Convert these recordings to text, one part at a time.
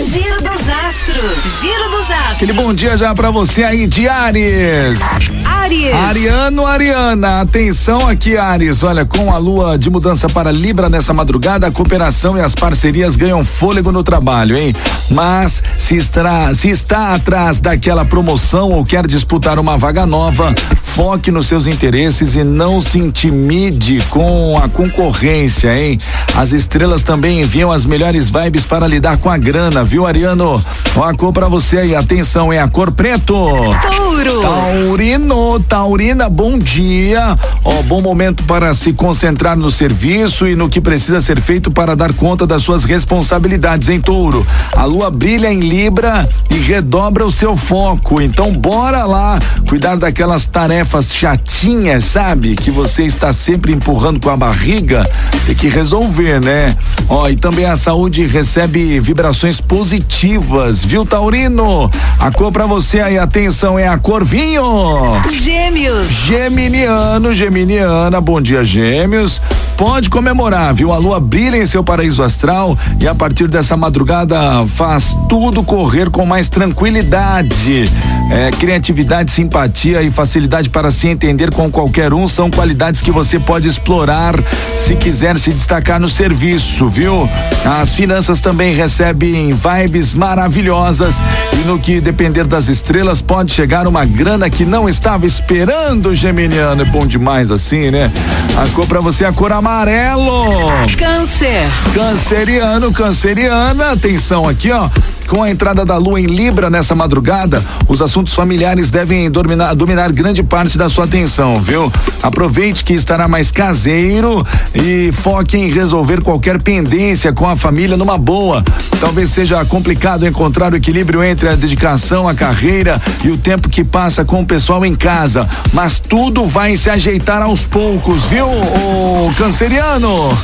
Giro dos astros. Giro dos astros. Aquele bom dia já pra você aí de Ares. Aries. Ariano, Ariana, atenção aqui, Ares. Olha, com a lua de mudança para Libra nessa madrugada, a cooperação e as parcerias ganham fôlego no trabalho, hein? Mas se está, se está atrás daquela promoção ou quer disputar uma vaga nova, foque nos seus interesses e não se intimide com a concorrência, hein? As estrelas também enviam as melhores vibes para lidar com a grana, viu, Ariano? Ó, a cor para você aí, atenção, é a cor preto. Touro. Taurino, Taurina, bom dia. Ó, bom momento para se concentrar no serviço e no que precisa ser feito para dar conta das suas responsabilidades, em Touro. A lua brilha em Libra e redobra o seu foco. Então, bora lá cuidar daquelas tarefas chatinhas, sabe? Que você está sempre empurrando com a barriga. Tem que resolver, né? Ó, e também a saúde recebe vibrações positivas, viu, Taurino? A cor para você aí, atenção, é a cor vinho. Gêmeos. Geminiano, Geminiana, bom dia, Gêmeos. Pode comemorar, viu? A lua brilha em seu paraíso astral e a partir dessa madrugada faz tudo correr com mais tranquilidade. É, criatividade, simpatia e facilidade para se entender com qualquer um são qualidades que você pode explorar se quiser se destacar no serviço, viu? As finanças também recebem vibes maravilhosas e no que depender das estrelas pode chegar uma grana que não estava esperando, Geminiano. É bom demais assim, né? A cor pra você é a cor amarelo. Câncer. Canceriano, canceriana, atenção aqui, ó. Com a entrada da lua em Libra nessa madrugada, os assuntos familiares devem dominar, dominar grande parte da sua atenção, viu? Aproveite que estará mais caseiro e foque em resolver qualquer pendência com a família numa boa. Talvez seja complicado encontrar o equilíbrio entre a dedicação à carreira e o tempo que passa com o pessoal em casa, mas tudo vai se ajeitar aos poucos, viu, canceriano?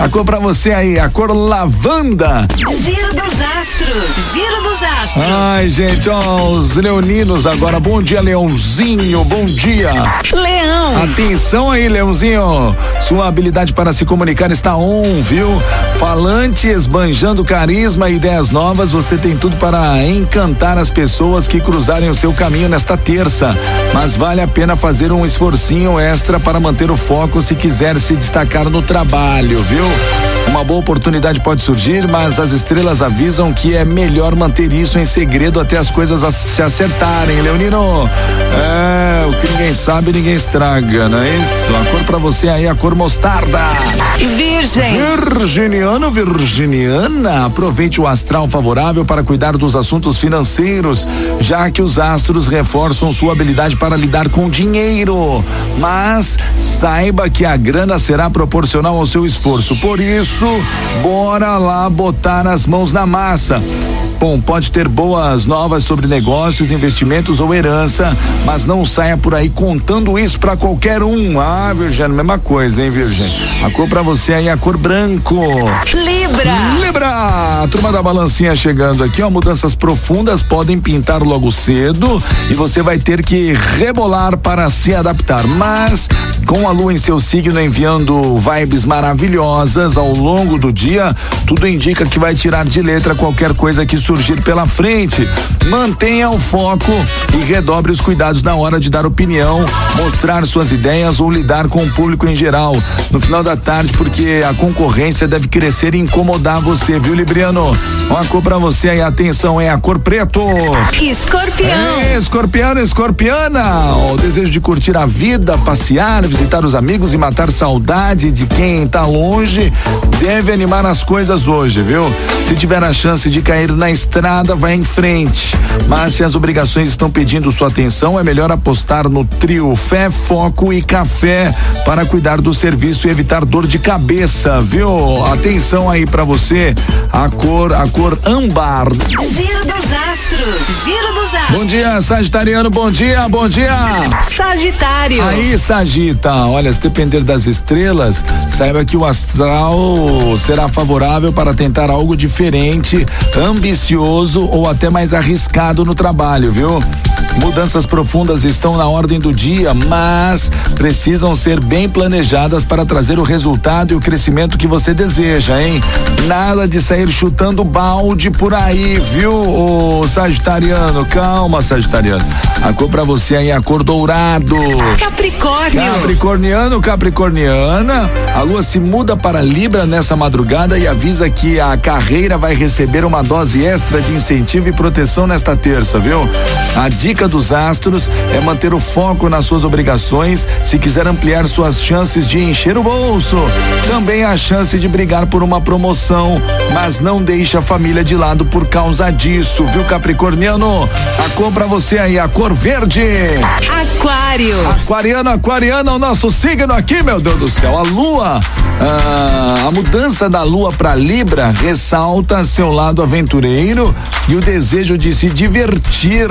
A cor pra você aí, a cor lavanda. Giro dos astros. Giro dos astros. Ai, gente, ó, os leoninos agora. Bom dia, Leãozinho. Bom dia. Leão. Atenção aí, Leãozinho. Sua habilidade para se comunicar está on, viu? Falante, esbanjando carisma e ideias novas, você tem tudo para encantar as pessoas que cruzarem o seu caminho nesta terça. Mas vale a pena fazer um esforcinho extra para manter o foco se quiser se destacar no trabalho, viu? Uma boa oportunidade pode surgir, mas as estrelas avisam que é melhor manter isso em segredo até as coisas se acertarem, Leonino. É, o que ninguém sabe, ninguém estraga, não é isso? A cor pra você aí é a cor mostarda. Virgem. Virginiano, Virginiana, aproveite o astral favorável para cuidar dos assuntos financeiros, já que os astros reforçam sua habilidade para lidar com dinheiro. Mas saiba que a grana será proporcional ao seu esforço. Por isso, bora lá botar as mãos na massa. Bom, pode ter boas novas sobre negócios, investimentos ou herança, mas não saia por aí contando isso pra qualquer um. Ah, Virgem, mesma coisa, hein, Virgem? A cor pra você aí é a cor branco. Libra. Libra, turma da balancinha chegando aqui, ó, mudanças profundas podem pintar logo cedo e você vai ter que rebolar para se adaptar, mas com a lua em seu signo enviando vibes maravilhosas ao longo do dia, tudo indica que vai tirar de letra qualquer coisa que surgir pela frente. Mantenha o foco e redobre os cuidados na hora de dar opinião, mostrar suas ideias ou lidar com o público em geral. No final da tarde, porque a concorrência deve crescer e incomodar você, viu, Libriano? Uma cor pra você aí, atenção, é a cor preto. Escorpião. É, escorpiano, escorpiana. O desejo de curtir a vida, passear, visitar os amigos e matar saudade de quem tá longe deve animar as coisas hoje, viu? Se tiver a chance de cair na estrada, vai em frente. Mas se as obrigações estão pedindo sua atenção, é melhor apostar no trio fé, foco e café para cuidar do serviço e evitar dor de cabeça, viu? Atenção aí pra você, a cor, a cor âmbar. Giro dos astros. Giro dos astros. Bom dia, Sagitariano, bom dia, bom dia. Sagitário. Aí, Sagita, olha, se depender das estrelas, saiba que o astral será favorável para tentar algo diferente, ambicioso ou até mais arriscado no trabalho, viu? Mudanças profundas estão na ordem do dia, mas precisam ser bem planejadas para trazer o resultado e o crescimento que você deseja, hein? Nada de sair chutando balde por aí, viu, ô Sagitariano? Calma, Sagitariano. A cor pra você aí é a cor dourado. Capricórnio. Capricorniano, Capricorniana. A lua se muda para Libra nessa madrugada e avisa que a carreira vai receber uma dose extra de incentivo e proteção nesta terça, viu? A dica dos astros é manter o foco nas suas obrigações se quiser ampliar suas chances de encher o bolso. Também há chance de brigar por uma promoção, mas não deixe a família de lado por causa disso, viu, Capricorniano? A cor pra você aí, a cor verde. Aquário. Aquariano, aquariano, o nosso signo aqui, meu Deus do céu. A lua, ah, a mudança da lua para Libra ressalta seu lado aventureiro e o desejo de se divertir.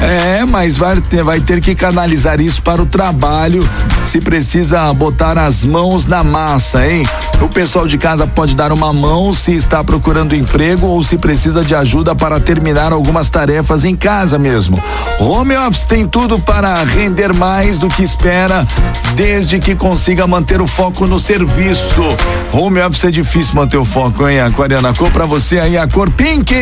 É, mas vai ter, vai ter que canalizar isso para o trabalho. Se precisa botar as mãos na massa, hein? O pessoal de casa pode dar uma mão se está procurando emprego ou se precisa de ajuda para terminar algumas tarefas em casa mesmo. Home office tem tudo para render mais do que espera, desde que consiga manter o foco no serviço. Home office é difícil manter o foco, hein, Aquariana? A cor pra você aí, a cor pink.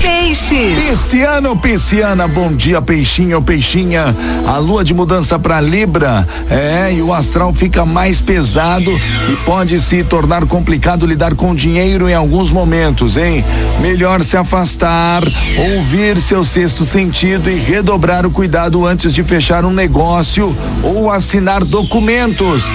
Peixes. Pisciano, pisciana, bom dia, peixinho, peixinha. A lua de mudança para Libra, é, e o astral fica mais pesado e pode se tornar complicado lidar com dinheiro em alguns momentos, hein? Melhor se afastar, ouvir seu sexto sentido e redobrar o cuidado antes de fechar um negócio ou assinar documentos.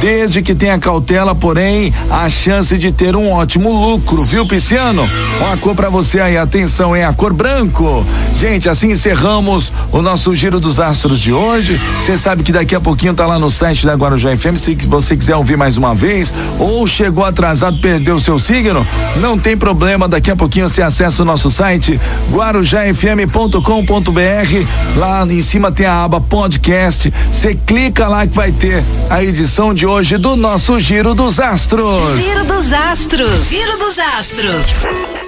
Desde que tenha cautela, porém, a chance de ter um ótimo lucro, viu, Pisciano? Uma cor pra você aí, atenção, é a cor branco. Gente, assim encerramos o nosso Giro dos Astros de hoje. Você sabe que daqui a pouquinho tá lá no site da Guarujá FM, se você quiser ouvir mais uma vez, ou chegou atrasado, perdeu o seu signo, não tem problema, daqui a pouquinho você acessa o nosso site guarujafm.com.br. Lá em cima tem a aba podcast. Você clica lá que vai ter a edição de hoje do nosso Giro dos Astros. Giro dos Astros. Giro dos Astros.